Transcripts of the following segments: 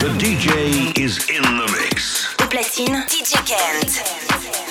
The DJ is in the mix. Au platine, DJ Kent.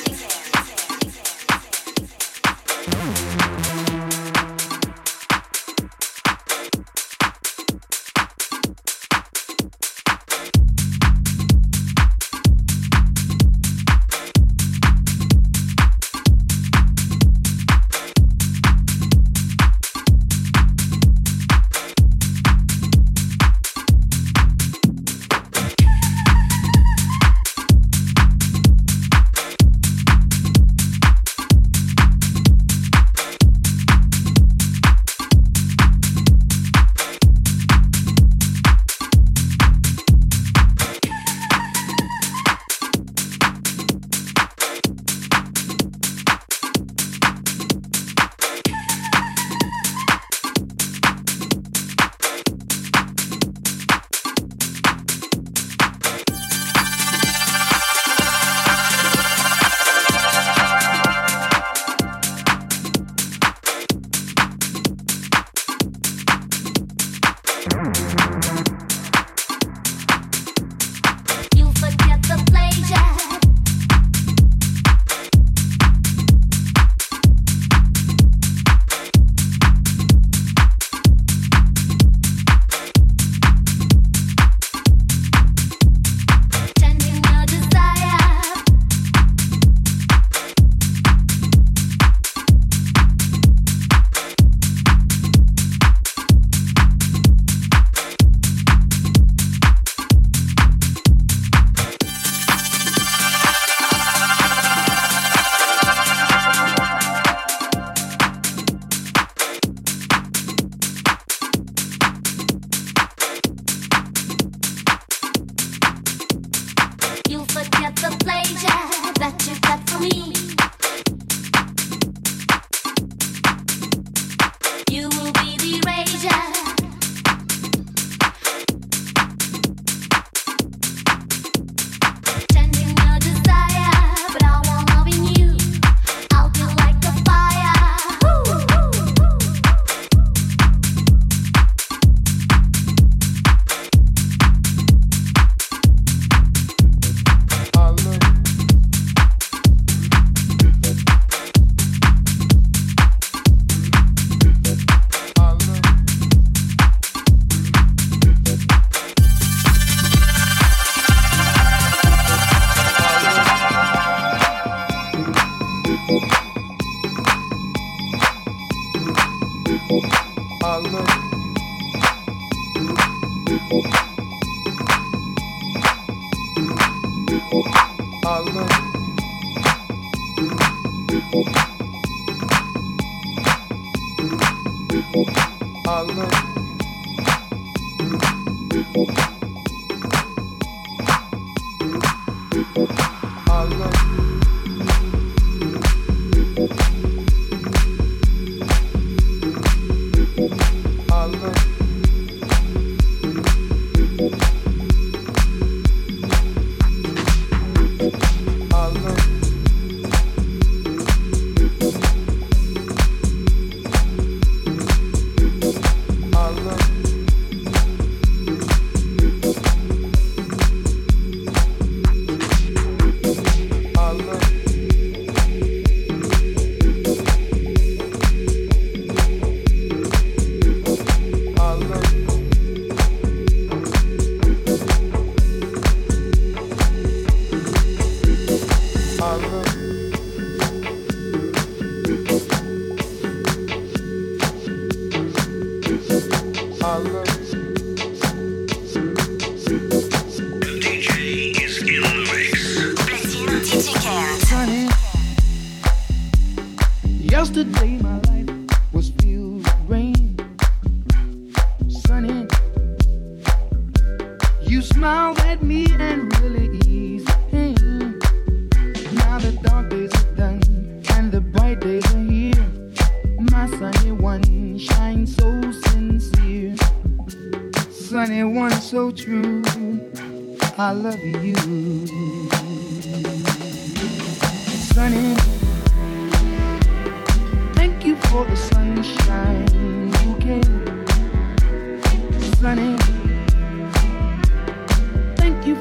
love.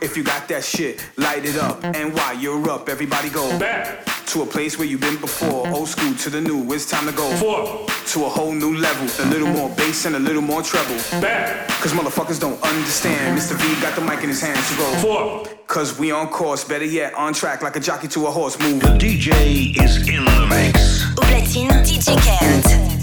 If you got that shit, light it up. And while you're up, everybody go back to a place where you've been before. Old school to the new, it's time to go Four. to a whole new level. A little more bass and a little more treble. Back. Cause motherfuckers don't understand. Mr. V got the mic in his hands to go. Four. Cause we on course, better yet, on track like a jockey to a horse. Move. The DJ is in the mix. Au platine, DJ Kent.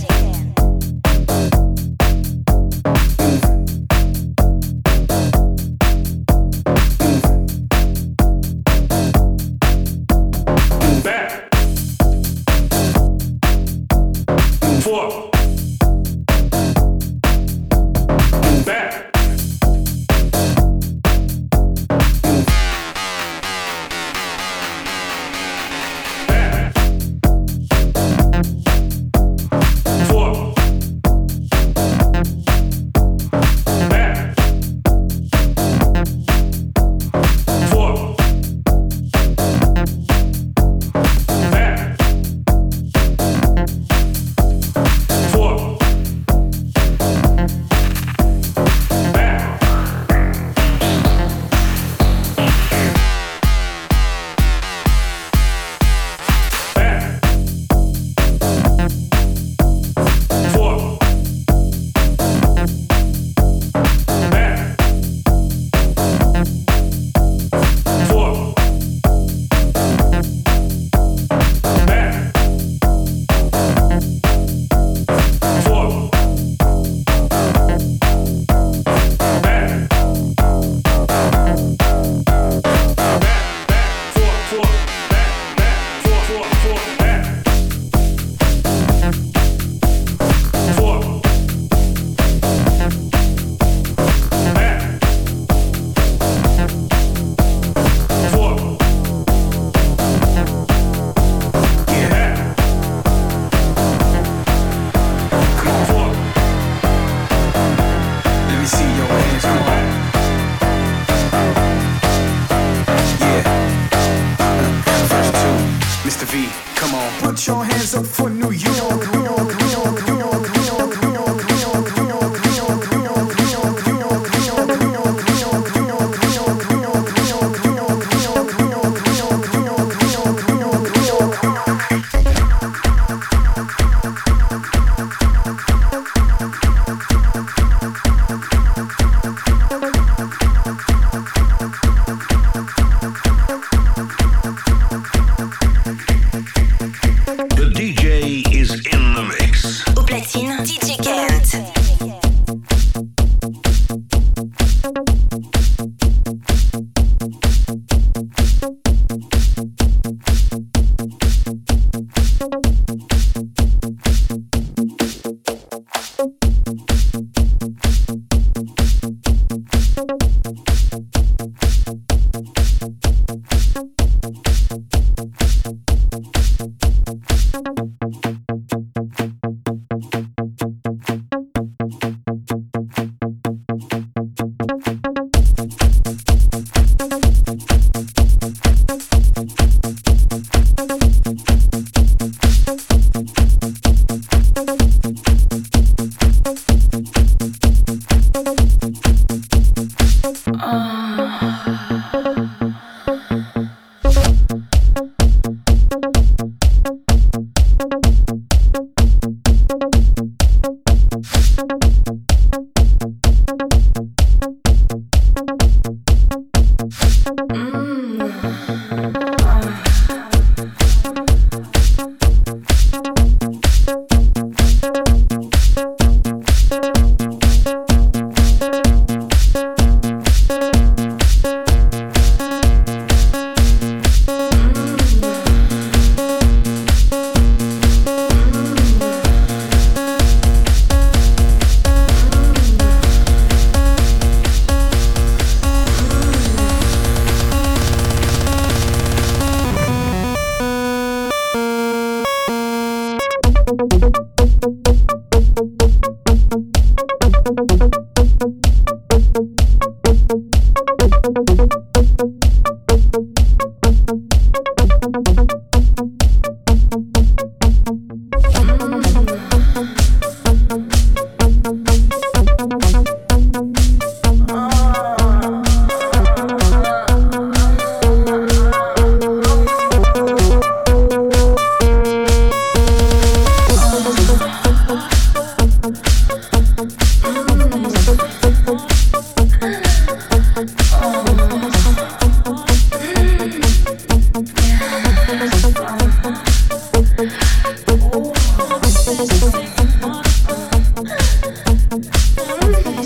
Okay.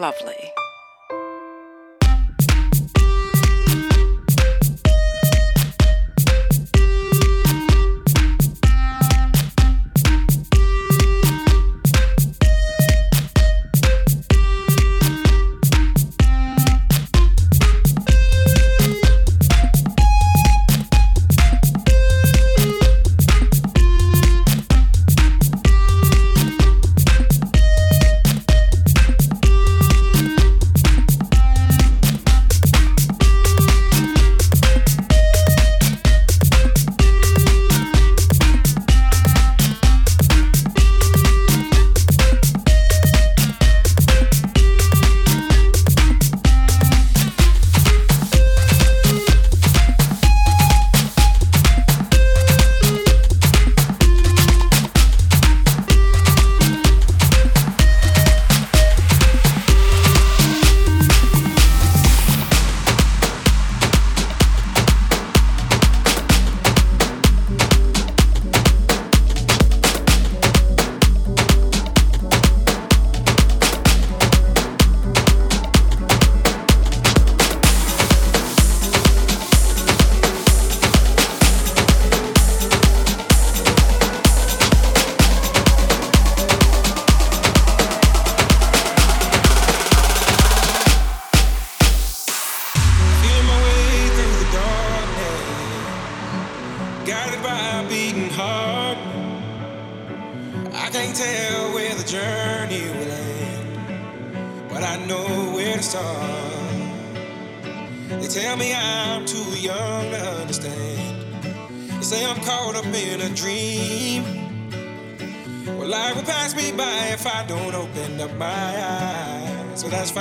Lovely.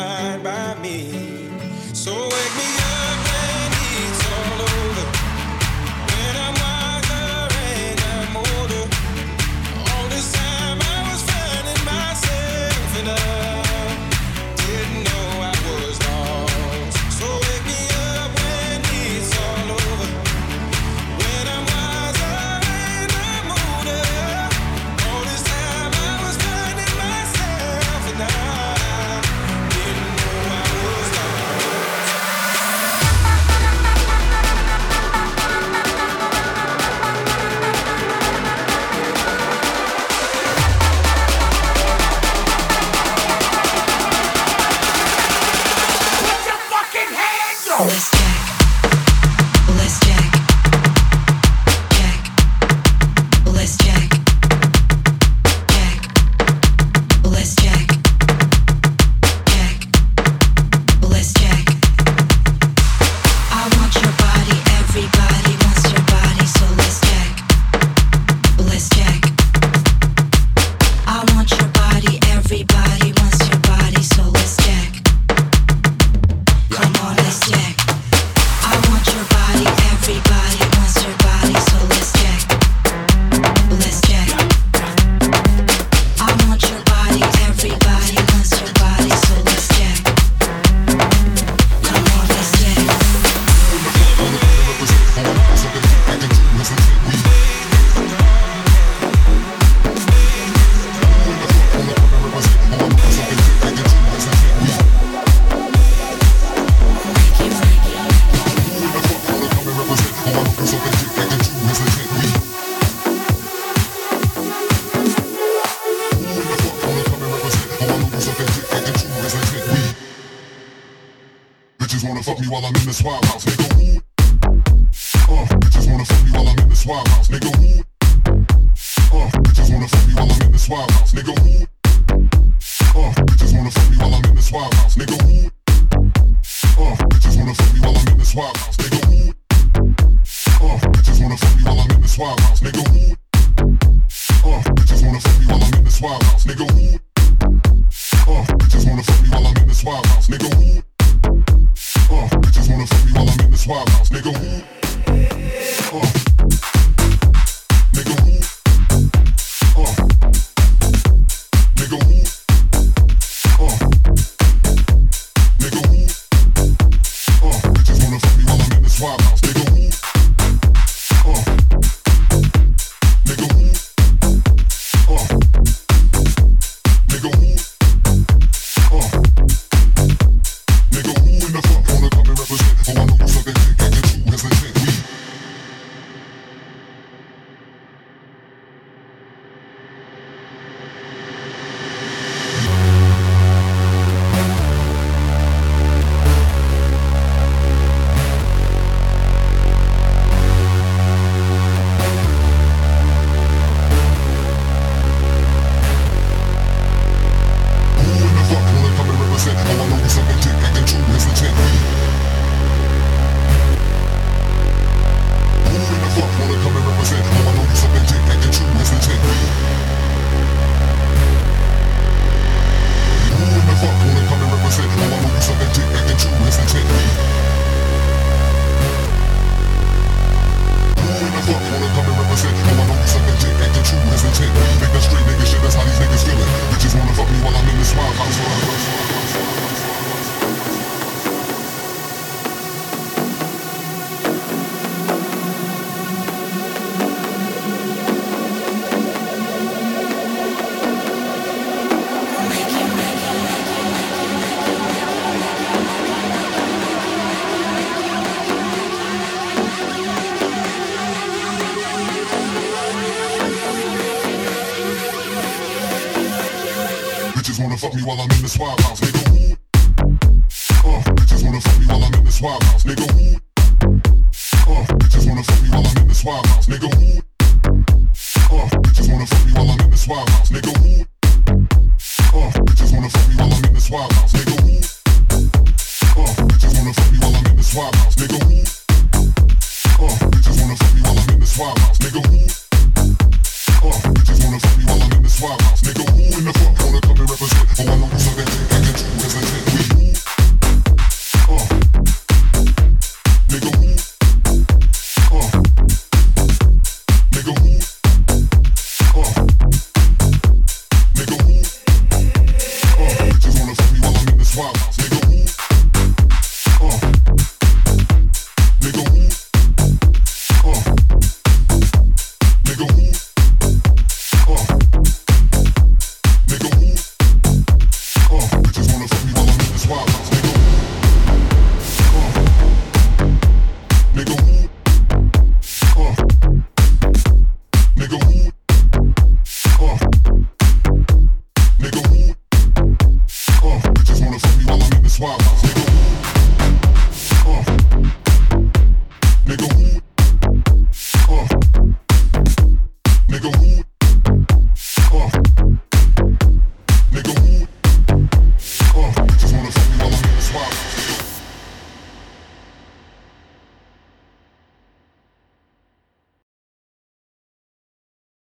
abide by me. So wake me up.